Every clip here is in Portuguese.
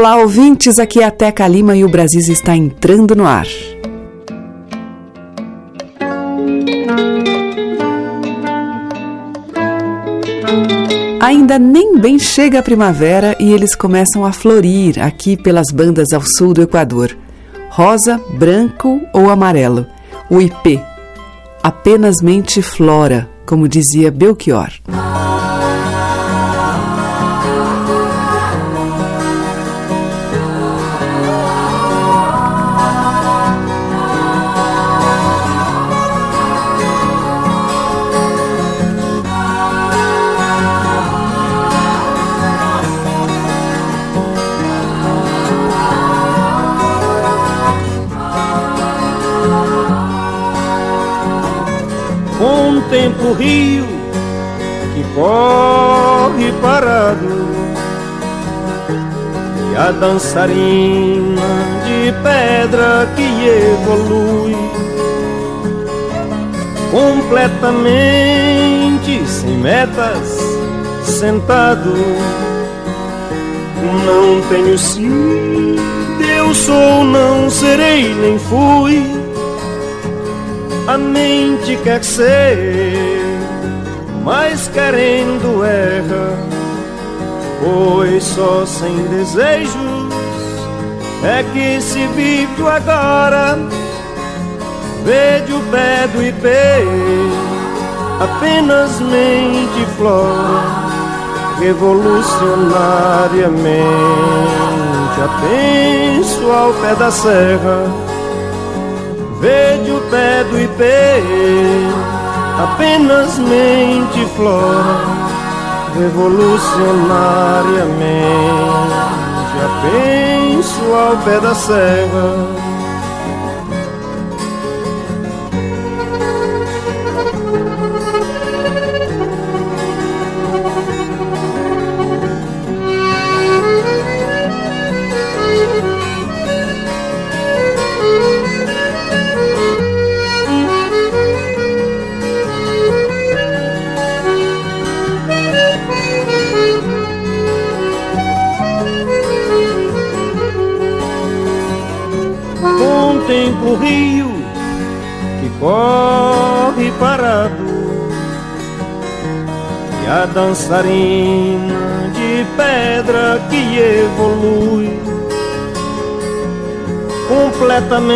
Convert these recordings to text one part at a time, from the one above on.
Olá, ouvintes. Aqui é a Teca Lima e o Brasil está entrando no ar. Ainda nem bem chega a primavera e eles começam a florir aqui pelas bandas ao sul do Equador. Rosa, branco ou amarelo. O IP. Apenas mente flora, como dizia Belchior. Tempo rio que corre parado. E a dançarina de pedra que evolui completamente sem metas sentado. Não tenho sim eu sou não serei nem fui a mente quer ser, mas querendo erra, pois só sem desejos é que se vive agora. Vede o pé do IP, apenas mente flora, revolucionariamente. Apenso ao pé da serra Vede pé do IP, apenas mente flora, revolucionariamente. Já penso ao pé da serra dançarina de pedra que evolui completamente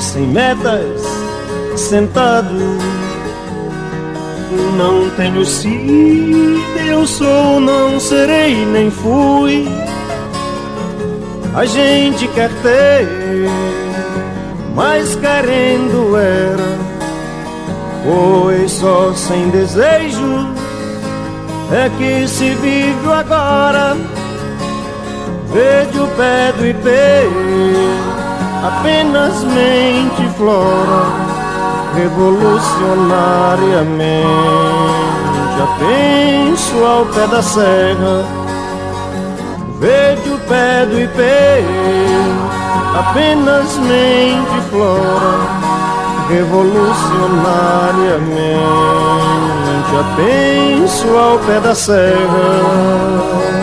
sem metas, sentado. Não tenho sido, eu sou, não serei nem fui. A gente quer ter mas querendo era, pois só sem desejo é que se vive agora. Vede o pé do IP, apenas mente flora, revolucionariamente. Já penso ao pé da serra, vede o pé do IP apenas mente flora revolucionariamente. Apenso ao pé da serra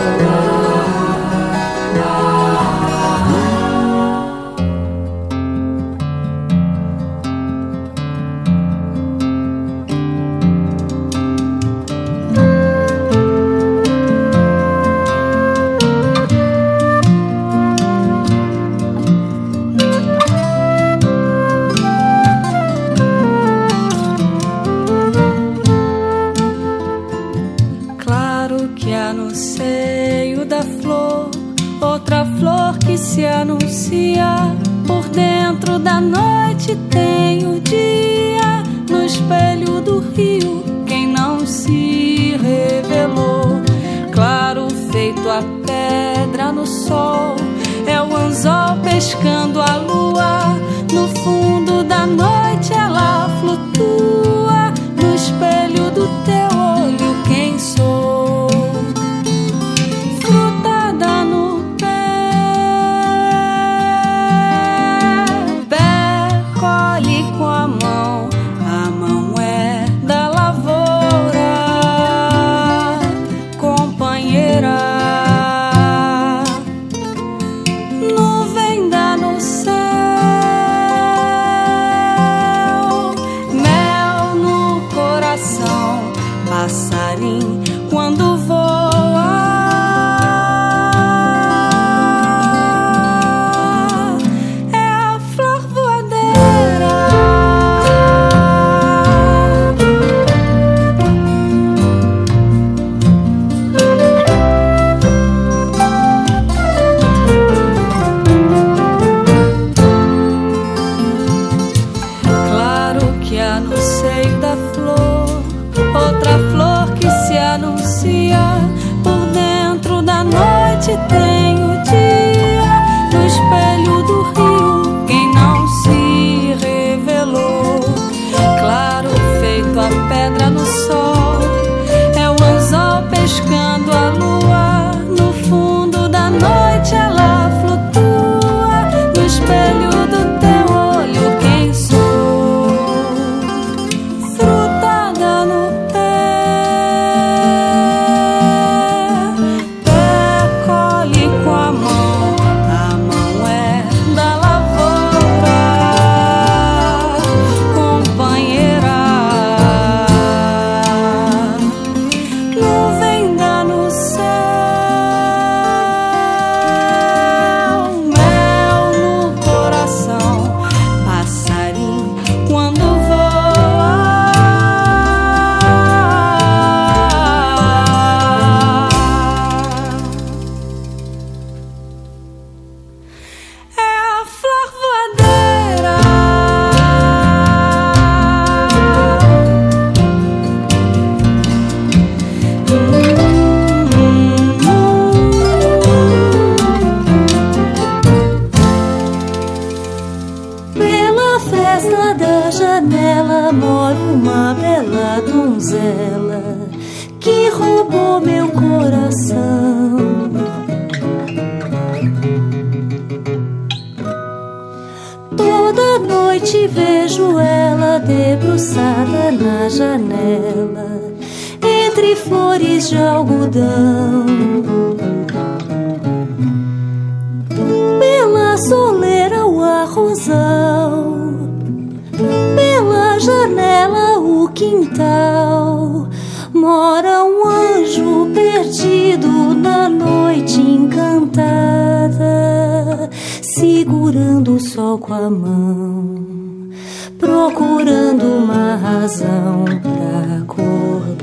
sol com a mão, procurando uma razão pra acordar.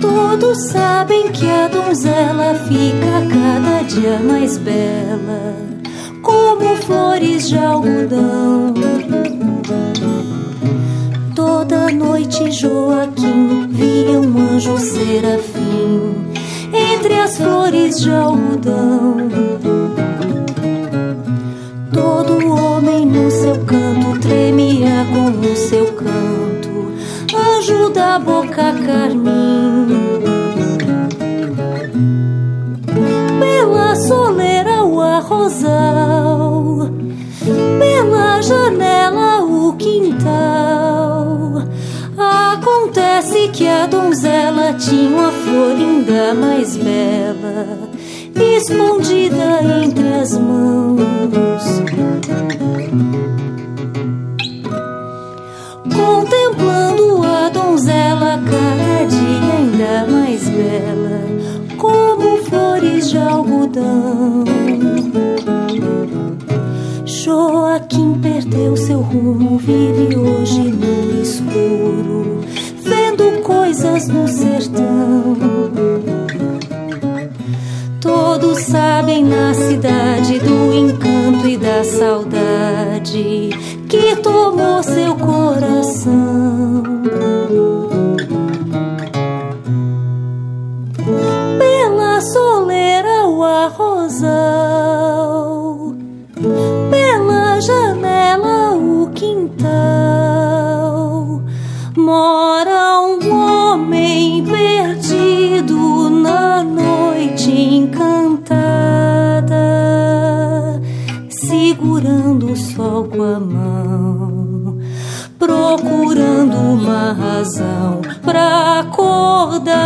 Todos sabem olhos ela fica cada dia mais bela, como flores de algodão. Toda noite Joaquim via um anjo serafim entre as flores de algodão. Todo homem no seu canto tremia com o seu canto, anjo da boca carmim. rosal, pela janela o quintal. Acontece que a donzela tinha uma flor ainda mais bela, escondida entre as mãos. Contemplando a donzela cada dia ainda mais bela, como flores de algodão. Joaquim perdeu seu rumo, vive hoje no escuro, vendo coisas no sertão. Todos sabem na cidade do encanto e da saudade que tomou seu coração. Razão pra acordar.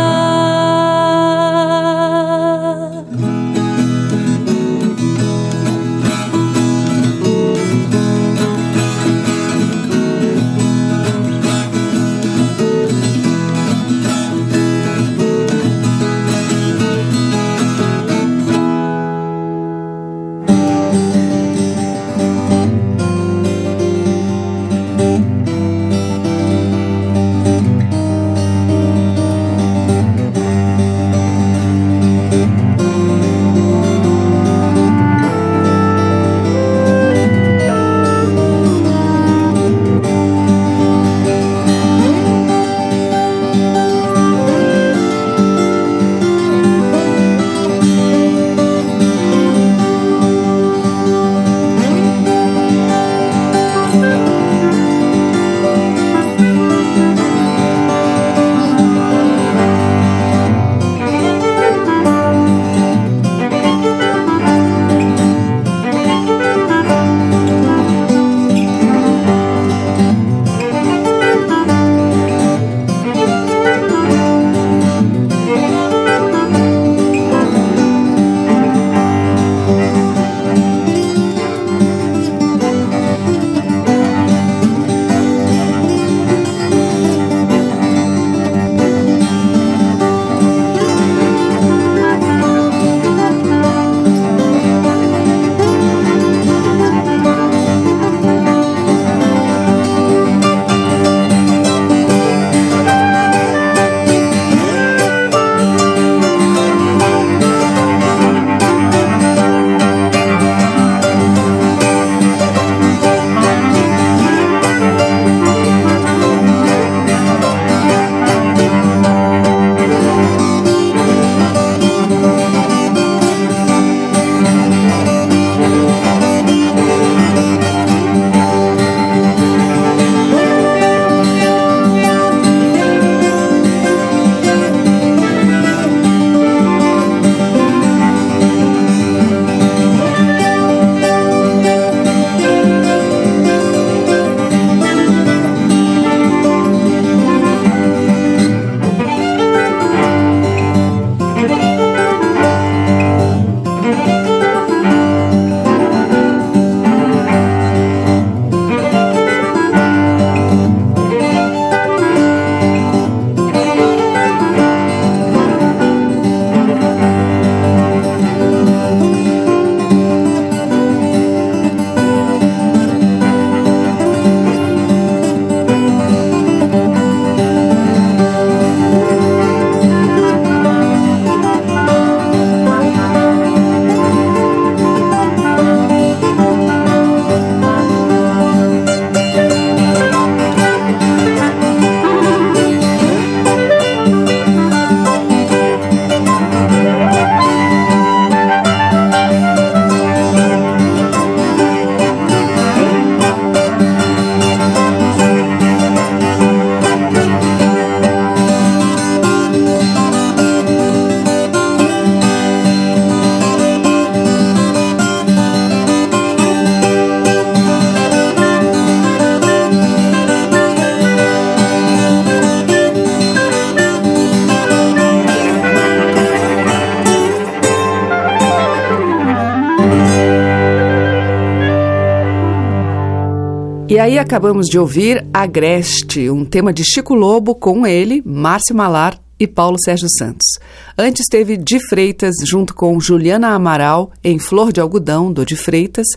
Aí acabamos de ouvir Agreste, um tema de Chico Lobo com ele, Márcio Malar e Paulo Sérgio Santos. Antes teve De Freitas junto com Juliana Amaral em Flor de Algodão, do De Freitas.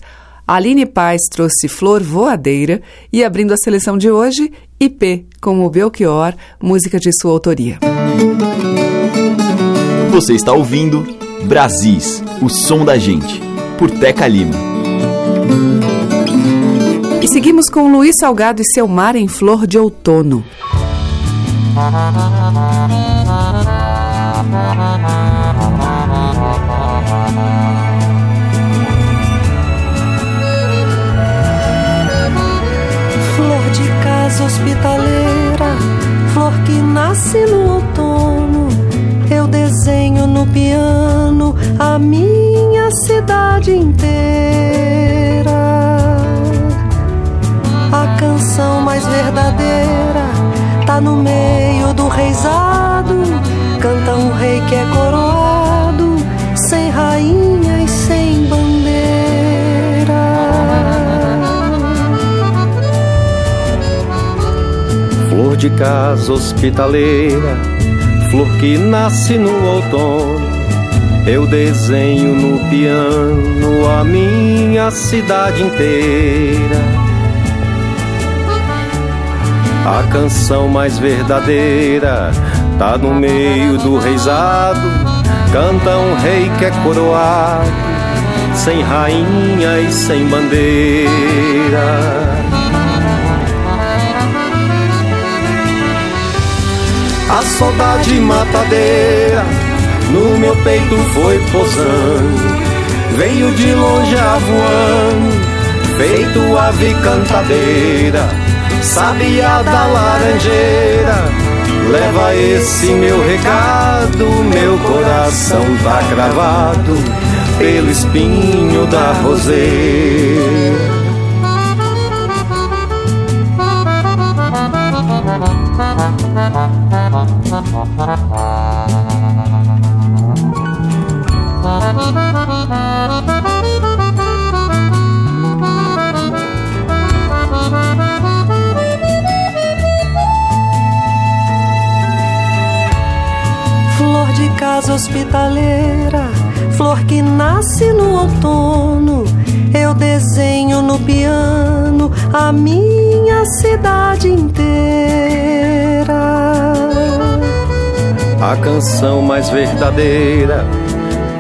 Aline Paz trouxe Flor Voadeira e abrindo a seleção de hoje, IP com o Belchior, música de sua autoria. Você está ouvindo Brasis, o som da gente, por Teca Lima. Seguimos com Luiz Salgado e seu mar em flor de outono. Flor de casa hospitaleira, flor que nasce no outono. Eu desenho no piano a minha cidade inteira canção mais verdadeira tá no meio do reizado, canta um rei que é coroado, sem rainha e sem bandeira. Flor de casa hospitaleira, flor que nasce no outono. Eu desenho no piano a minha cidade inteira a canção mais verdadeira tá no meio do reizado. Canta um rei que é coroado, sem rainha e sem bandeira. A saudade matadeira no meu peito foi posando. Veio de longe avoando, feito ave cantadeira sabia da laranjeira. Leva esse meu recado, meu coração tá cravado pelo espinho da roseira. Casa hospitaleira, flor que nasce no outono. Eu desenho no piano a minha cidade inteira. A canção mais verdadeira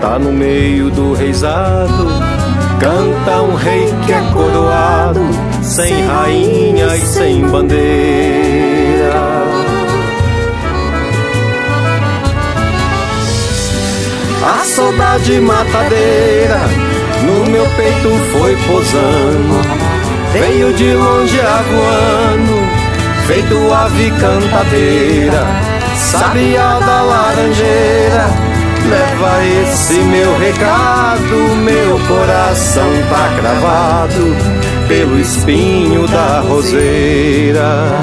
tá no meio do reizado. Canta um rei que é coroado, sem rainha e sem bandeira. A saudade matadeira no meu peito foi posando. Veio de longe avoando, feito ave cantadeira, sabia da laranjeira. Leva esse meu recado, meu coração tá cravado pelo espinho da roseira.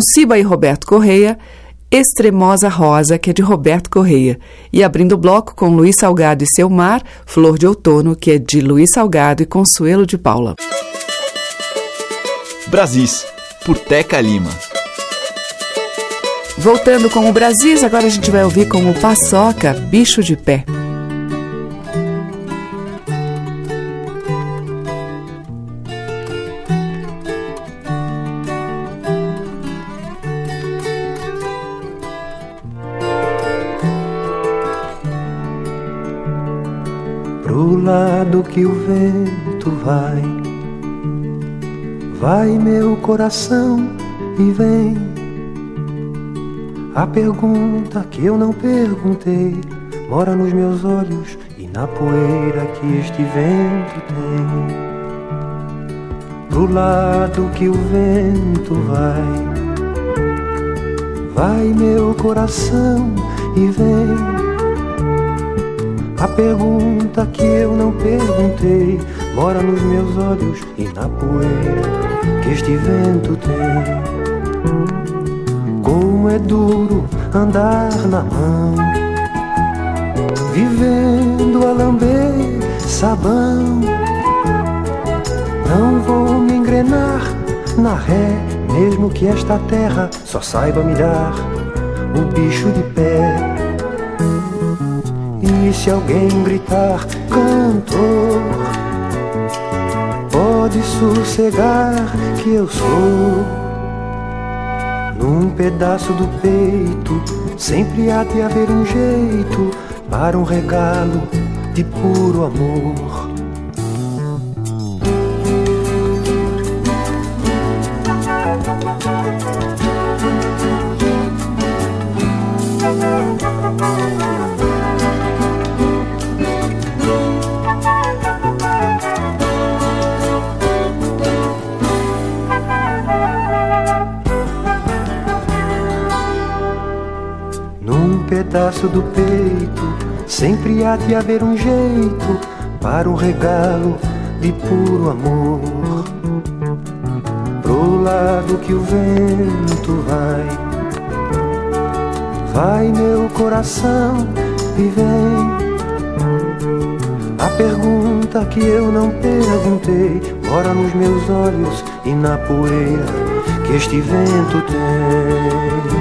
Com Ciba e Roberto Correia, Extremosa Rosa, que é de Roberto Correia. E abrindo o bloco com Luiz Salgado e Seu Mar, Flor de Outono, que é de Luiz Salgado e Consuelo de Paula. Brasis, por Teca Lima. Voltando com o Brasis, agora a gente vai ouvir com o Paçoca, Bicho de Pé. Que o vento vai. Vai meu coração e vem. A pergunta que eu não perguntei mora nos meus olhos e na poeira que este vento tem. Pro lado que o vento vai. Vai meu coração e vem. A pergunta que eu não perguntei mora nos meus olhos e na poeira que este vento tem. Como é duro andar na mão, vivendo a lamber sabão. Não vou me engrenar na ré, mesmo que esta terra só saiba me dar o bicho de pé. E se alguém gritar cantor, pode sossegar que eu sou. Num pedaço do peito, sempre há de haver um jeito para um regalo de puro amor. Do peito, sempre há de haver um jeito para um regalo de puro amor. Pro lado que o vento vai, vai meu coração e vem. A pergunta que eu não perguntei mora nos meus olhos e na poeira que este vento tem.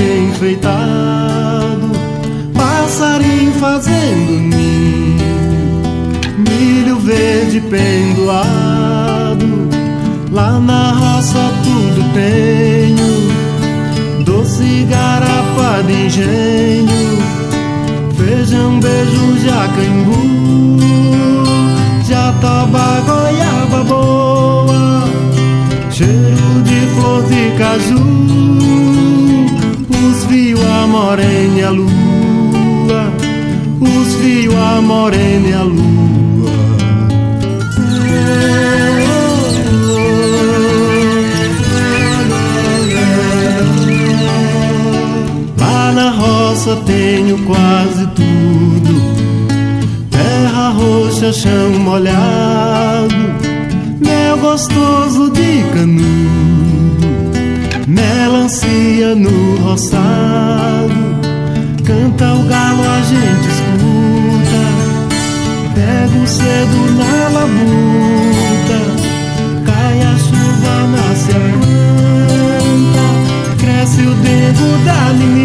Enfeitado, passarinho fazendo ninho, milho verde pendoado, lá na roça tudo tenho, doce garapa de engenho, feijão, beijo, jacaimbu, jataba, goiaba boa, cheiro de flor de caju morena lua, os viu a morena lua. Lá na roça tenho quase tudo: terra roxa, chão molhado, mel gostoso de canudo melancia no roçado. Canta o galo, a gente escuta. Pega o cedo na labuta. Cai a chuva, nasce a planta. Cresce o dedo da menina.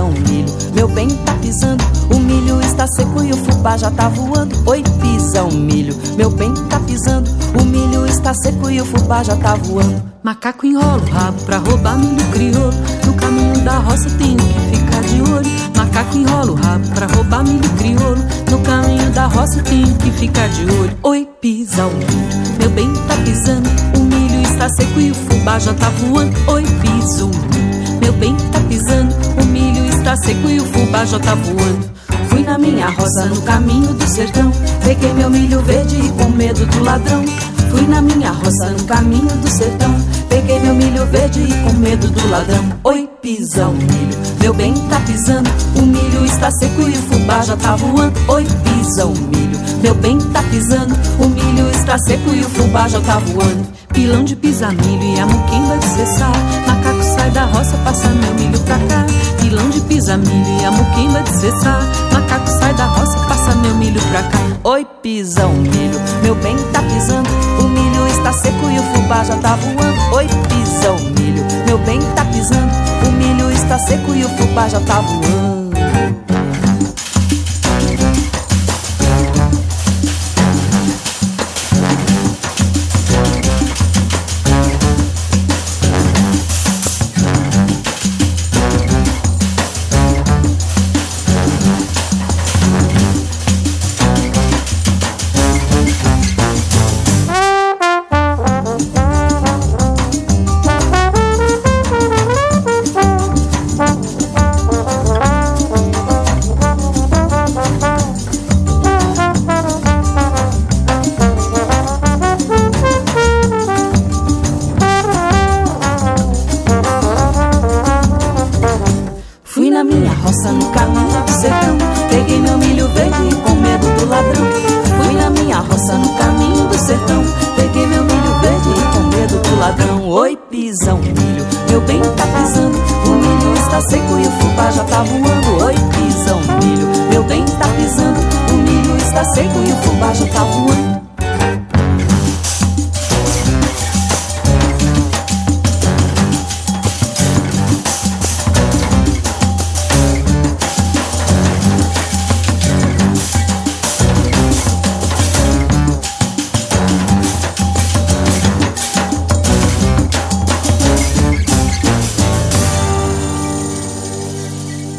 Pisão, milho, meu bem tá pisando. O milho está seco e o fubá já tá voando. Oi, pisão, milho, meu bem tá pisando. O milho está seco e o fubá já tá voando. Macaco enrola o rabo pra roubar milho crioulo. No caminho da roça tenho que ficar de olho. Macaco enrola o rabo pra roubar milho crioulo. No caminho da roça tenho que ficar de olho. Oi, pisa o milho, meu bem tá pisando. O milho está seco e o fubá já tá voando. Oi, pisa o milho, meu bem tá pisando. Está seco e o fubá já tá voando. Fui na minha roça no caminho do sertão. Peguei meu milho verde e com medo do ladrão. Fui na minha roça no caminho do sertão. Peguei meu milho verde e com medo do ladrão. Oi, pisão, milho, meu bem tá pisando. O milho está seco e o fubá já tá voando. Oi, pisão, milho, meu bem tá pisando. O milho está seco e o fubá já tá voando. Pilão de pisar milho e a muquimba de cessar. Macaco sai da roça, passa meu milho pra cá. Pilão de pisar milho e a muquimba de cessar. Macaco sai da roça, passa meu milho pra cá. Oi, pisão, milho, meu bem tá pisando. O está seco e o fubá já tá voando. Oi, pisão, milho, meu bem tá pisando. O milho está seco e o fubá já tá voando.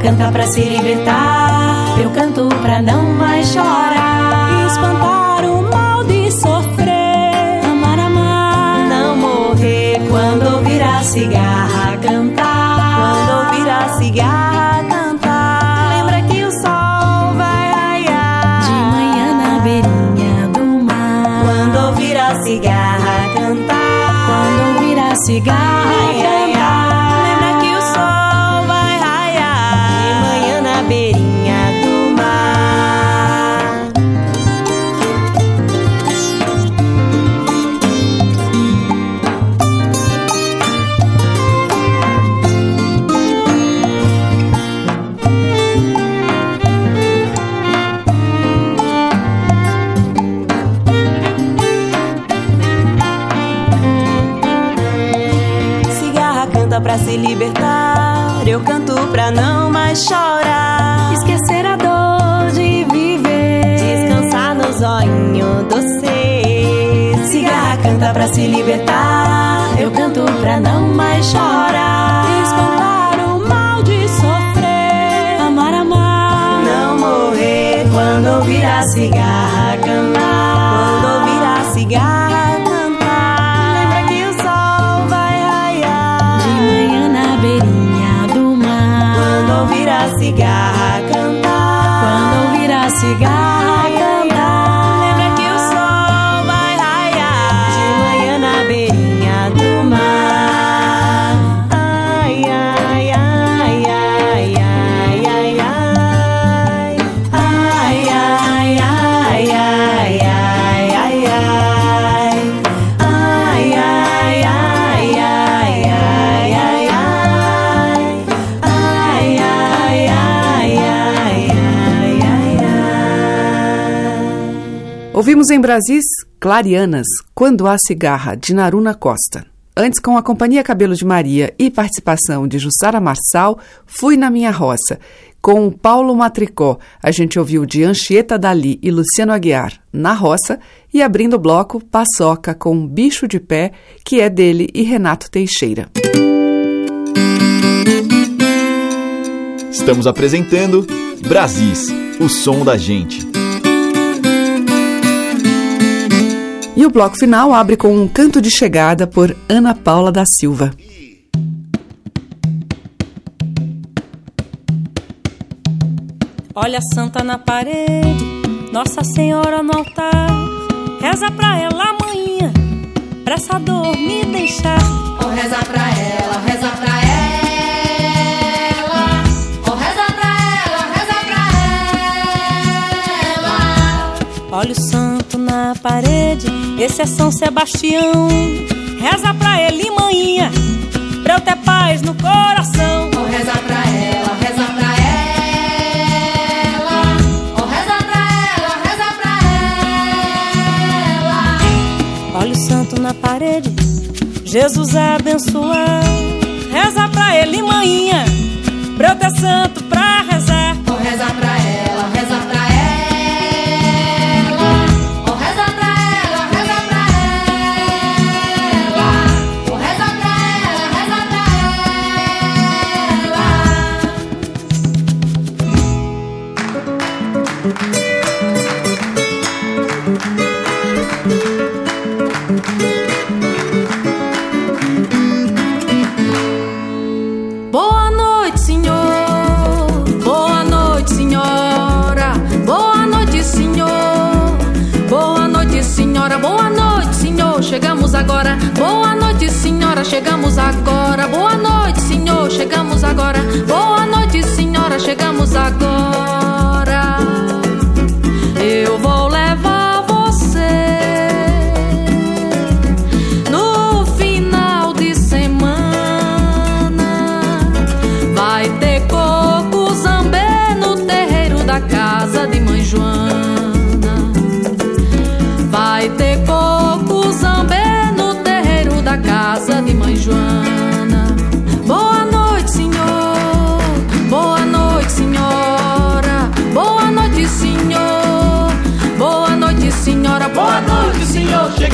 Canta pra se libertar. Eu canto pra não mais chorar. Mais chorar. Esquecer a dor de viver. Descansar no zoinho do ser. Cigarra canta pra se libertar. Eu canto pra não mais chorar. Espantar o mal de sofrer. Amar, amar, não morrer. Quando ouvir a cigarra cantar. Cigarra cantar. Quando ouvir a cigarra Ouvimos em Brasis Clarianas, Quando Há Cigarra, de Naruna Costa. Antes, com a Companhia Cabelo de Maria e participação de Jussara Marçal, Fui na Minha Roça. Com o Paulo Matricó, a gente ouviu de Anchieta Dali e Luciano Aguiar, Na Roça, e abrindo o bloco, Paçoca com Bicho de Pé, que é dele e Renato Teixeira. Estamos apresentando Brasis, o som da gente. E o bloco final abre com um canto de chegada por Ana Paula da Silva. Olha a santa na parede, Nossa Senhora no altar. Reza pra ela amanhã, pra essa dor me deixar. Oh, reza pra ela, reza pra ela. Oh, reza pra ela, reza pra ela. Olha o santo na parede, esse é São Sebastião. Reza pra ele, manhã, pra eu ter paz no coração. Oh, reza pra ela, reza pra ela. Oh, reza pra ela, reza pra ela. Olha o santo na parede, Jesus é abençoado. Reza pra ele, manhã, pra eu ter santo pra agora. Boa noite, senhora. Chegamos agora. Boa noite, senhor. Chegamos agora. Boa noite, senhora. Chegamos agora.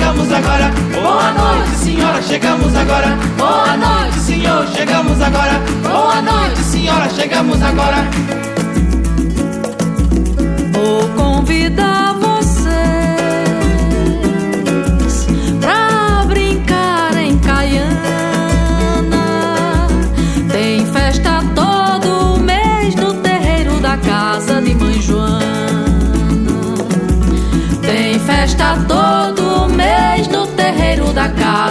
chegamos agora. Boa noite, senhora, chegamos agora. Boa noite, senhor, chegamos agora. Boa noite, senhora, chegamos agora. Vou convidar vocês pra brincar em Caiana. Tem festa todo mês no terreiro da casa de Mãe Joana. Tem festa todo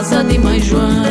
casa de mãe Joana.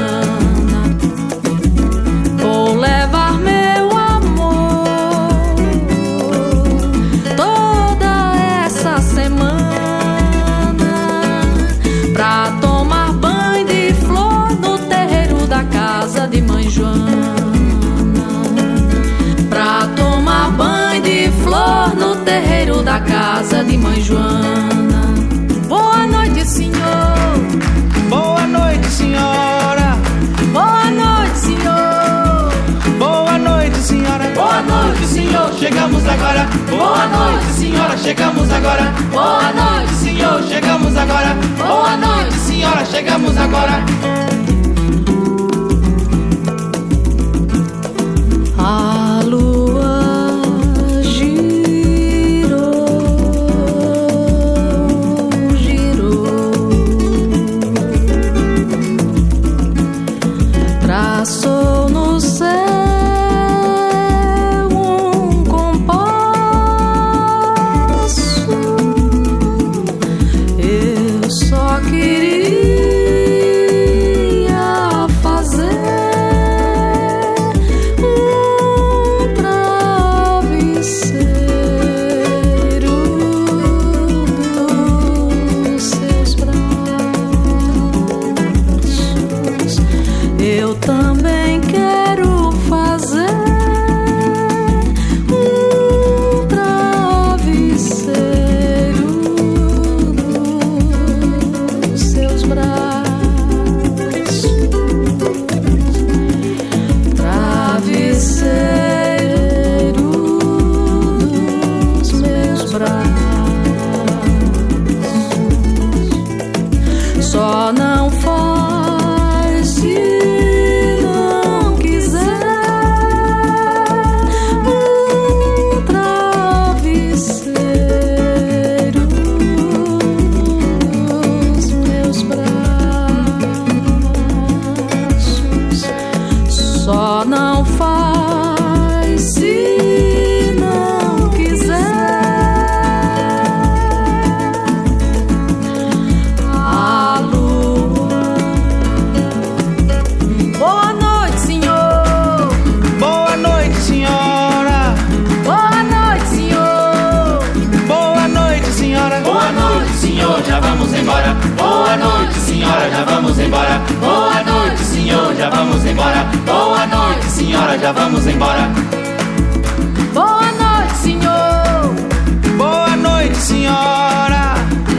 Agora. Boa noite, senhora. Chegamos agora. Boa noite, Senhor, chegamos agora. Boa noite, senhora. Chegamos agora. Vamos embora. Boa noite, senhora, já vamos embora. Boa noite, senhor. Boa noite, senhora.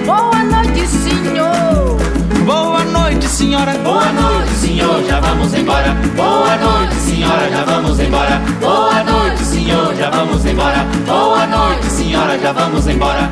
Boa noite, senhor. Boa noite, senhora. Boa noite, senhor, já vamos embora. Boa noite, senhora, já vamos embora. Boa noite, senhor, já vamos embora. Boa noite, senhora, já vamos embora.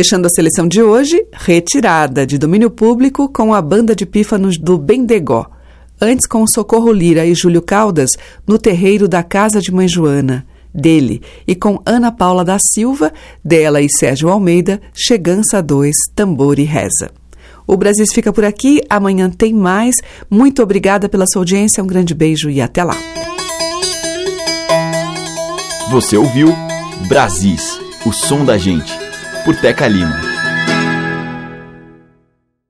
Fechando a seleção de hoje, Retirada, de domínio público, com a banda de pífanos do Bendegó. Antes com Socorro Lira e Júlio Caldas, no terreiro da Casa de Mãe Joana, dele, e com Ana Paula da Silva, dela e Sérgio Almeida, Chegança 2, Tambor e Reza. O Brasil fica por aqui, amanhã tem mais. Muito obrigada pela sua audiência, um grande beijo e até lá. Você ouviu Brasis, o som da gente, por Teca Lima.